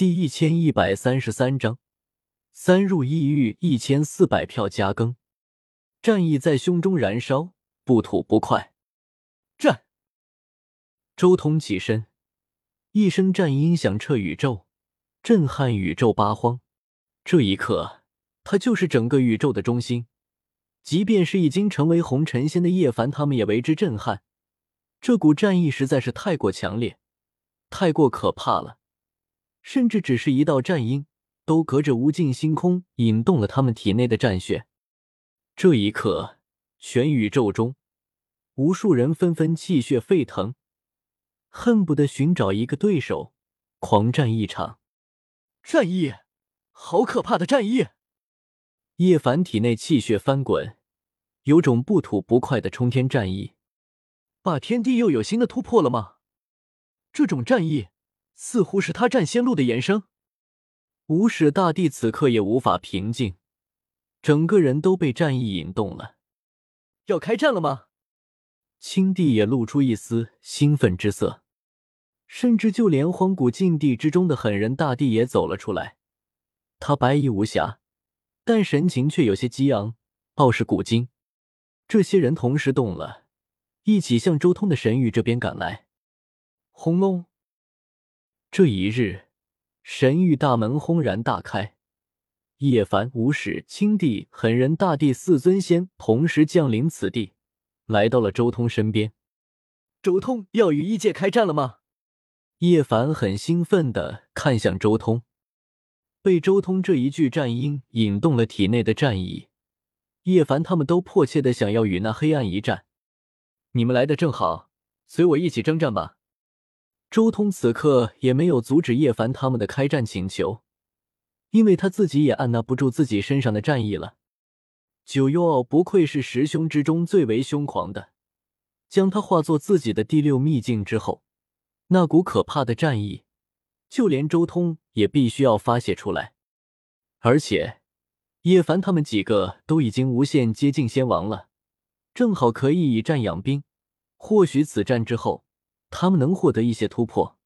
第一千一百三十三章，三入异域一千四百票加更，战意在胸中燃烧，不吐不快。战！周通起身，一声战音响彻宇宙，震撼宇宙八荒。这一刻，他就是整个宇宙的中心，即便是已经成为红尘仙的叶凡，他们也为之震撼。这股战意实在是太过强烈，太过可怕了。甚至只是一道战音，都隔着无尽星空引动了他们体内的战血。这一刻，全宇宙中无数人纷纷气血沸腾，恨不得寻找一个对手，狂战一场。战意，好可怕的战意！叶凡体内气血翻滚，有种不吐不快的冲天战意。霸天地又有新的突破了吗？这种战意。似乎是他战仙路的延伸。无始大帝此刻也无法平静，整个人都被战意引动了。要开战了吗？青帝也露出一丝兴奋之色，甚至就连荒古禁地之中的狠人大帝也走了出来。他白衣无瑕，但神情却有些激昂，傲视古今。这些人同时动了，一起向周通的神域这边赶来。轰隆！这一日，神域大门轰然大开，叶凡、无始、青帝、狠人大帝四尊仙同时降临此地，来到了周通身边。周通要与异界开战了吗？叶凡很兴奋的看向周通，被周通这一句战音引动了体内的战意。叶凡他们都迫切的想要与那黑暗一战。你们来的正好，随我一起征战吧。周通此刻也没有阻止叶凡他们的开战请求，因为他自己也按捺不住自己身上的战意了。九幽傲不愧是十凶之中最为凶狂的，将他化作自己的第六秘境之后，那股可怕的战意，就连周通也必须要发泄出来。而且，叶凡他们几个都已经无限接近仙王了，正好可以以战养兵，或许此战之后。他们能获得一些突破。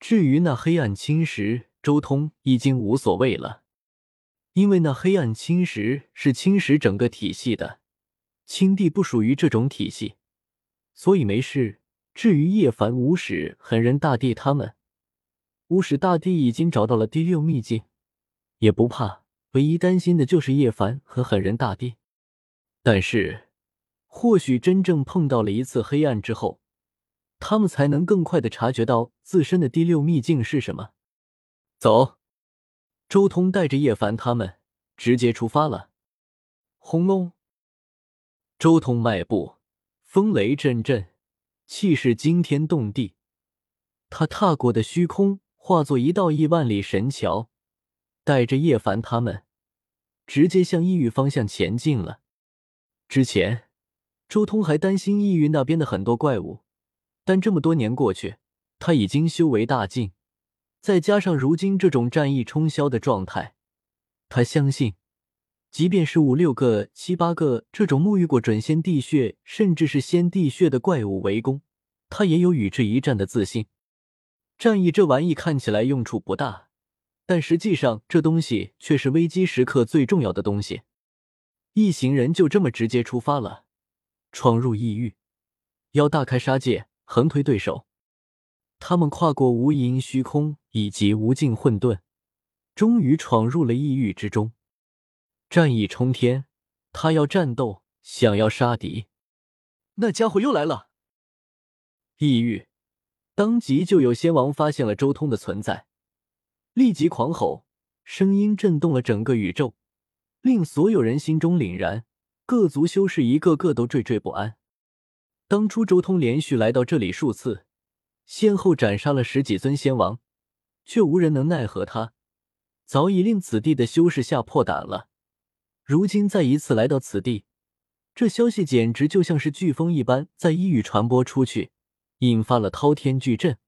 至于那黑暗侵蚀，周通已经无所谓了，因为那黑暗侵蚀是侵蚀整个体系的，青帝不属于这种体系，所以没事。至于叶凡、无始、狠人大帝他们，无始大帝已经找到了第六秘境，也不怕。唯一担心的就是叶凡和狠人大帝。但是，或许真正碰到了一次黑暗之后。他们才能更快的察觉到自身的第六秘境是什么。走，周通带着叶凡他们直接出发了。轰隆！周通迈步，风雷阵阵，气势惊天动地。他踏过的虚空化作一道亿万里神桥，带着叶凡他们直接向异域方向前进了。之前，周通还担心异域那边的很多怪物。但这么多年过去，他已经修为大进，再加上如今这种战意冲霄的状态，他相信，即便是五六个、七八个这种沐浴过准仙地血，甚至是仙地血的怪物围攻，他也有与之一战的自信。战意这玩意看起来用处不大，但实际上这东西却是危机时刻最重要的东西。一行人就这么直接出发了，闯入异域，要大开杀戒。横推对手，他们跨过无垠虚空以及无尽混沌，终于闯入了异域之中。战意冲天，他要战斗，想要杀敌。那家伙又来了！异域，当即就有仙王发现了周通的存在，立即狂吼，声音震动了整个宇宙，令所有人心中凛然，各族修士一个个都惴惴不安。当初周通连续来到这里数次，先后斩杀了十几尊仙王，却无人能奈何他，早已令此地的修士吓破胆了。如今再一次来到此地，这消息简直就像是飓风一般，在一域传播出去，引发了滔天巨震。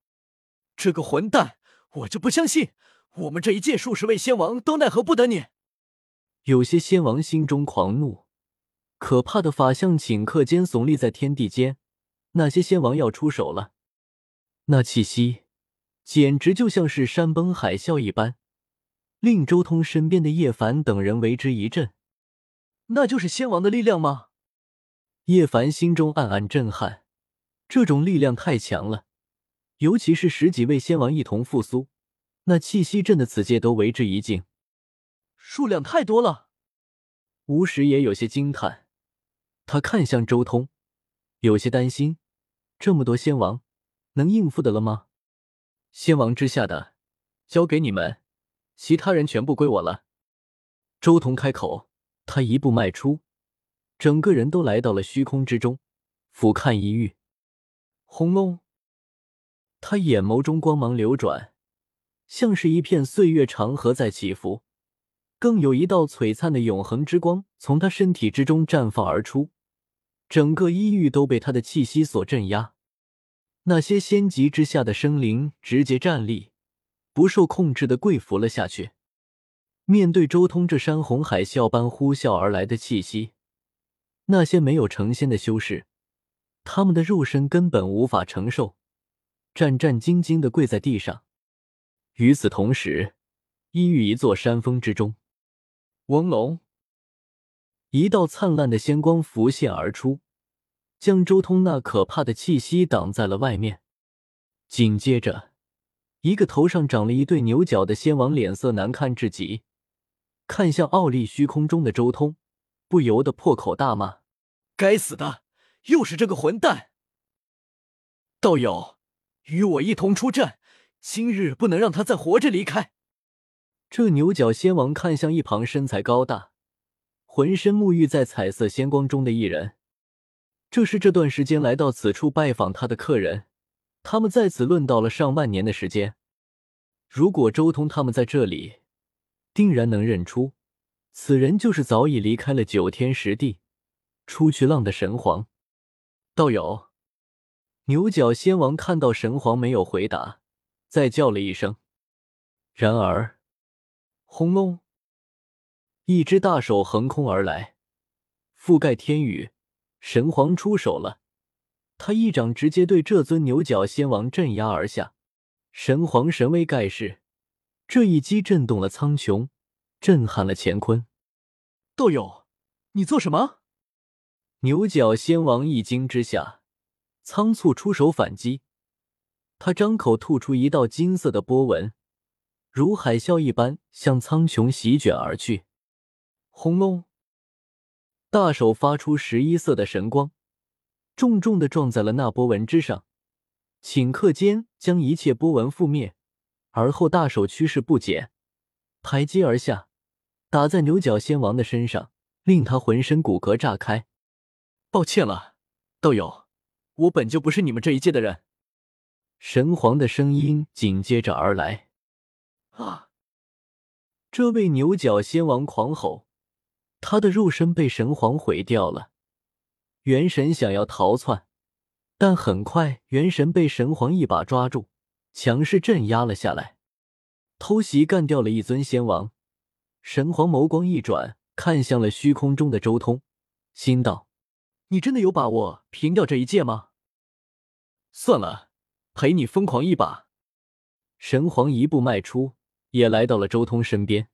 这个混蛋，我就不相信，我们这一届数十位仙王都奈何不得你！有些仙王心中狂怒。可怕的法相顷刻间耸立在天地间，那些仙王要出手了。那气息简直就像是山崩海啸一般，令周通身边的叶凡等人为之一震。那就是仙王的力量吗？叶凡心中暗暗震撼，这种力量太强了，尤其是十几位仙王一同复苏，那气息震得此界都为之一惊，数量太多了。吴石也有些惊叹，他看向周通，有些担心：这么多仙王，能应付得了吗？仙王之下的，交给你们，其他人全部归我了。周通开口，他一步迈出。整个人都来到了虚空之中，俯瞰一域。轰隆！他眼眸中光芒流转，像是一片岁月长河在起伏。更有一道璀璨的永恒之光从他身体之中绽放而出，整个异域都被他的气息所镇压。那些仙级之下的生灵直接站立，不受控制的跪伏了下去。面对周通这山洪海啸般呼啸而来的气息。那些没有成仙的修士，他们的肉身根本无法承受，战战兢兢的跪在地上。与此同时，异域一座山峰之中，嗡龙，一道灿烂的仙光浮现而出，将周通那可怕的气息挡在了外面。紧接着，一个头上长了一对牛角的仙王脸色难看至极，看向傲立虚空中的周通。不由得破口大骂：“该死的，又是这个混蛋！道友，与我一同出战，今日不能让他再活着离开。”这牛角仙王看向一旁身材高大、浑身沐浴在彩色仙光中的一人，这是这段时间来到此处拜访他的客人，他们在此论到了上万年的时间。如果周通他们在这里，定然能认出。此人就是早已离开了九天十地，出去浪的神皇道友。牛角仙王看到神皇没有回答，再叫了一声。然而，轰隆！一只大手横空而来，覆盖天宇。神皇出手了，他一掌直接对这尊牛角仙王镇压而下。神皇神威盖世，这一击震动了苍穹。震撼了乾坤，道友，你做什么？牛角仙王一惊之下，仓促出手反击。他张口吐出一道金色的波纹，如海啸一般向苍穹席卷而去。轰隆！大手发出十一色的神光，重重的撞在了那波纹之上，顷刻间将一切波纹覆灭。而后大手趋势不减，拍击而下。打在牛角仙王的身上，令他浑身骨骼炸开。抱歉了，道友，我本就不是你们这一界的人。神皇的声音紧接着而来。啊！这位牛角仙王狂吼，他的肉身被神皇毁掉了。元神想要逃窜，但很快元神被神皇一把抓住，强势镇压了下来。偷袭干掉了一尊仙王。神皇眸光一转，看向了虚空中的周通，心道：“你真的有把握平掉这一界吗？”算了，陪你疯狂一把。神皇一步迈出，也来到了周通身边。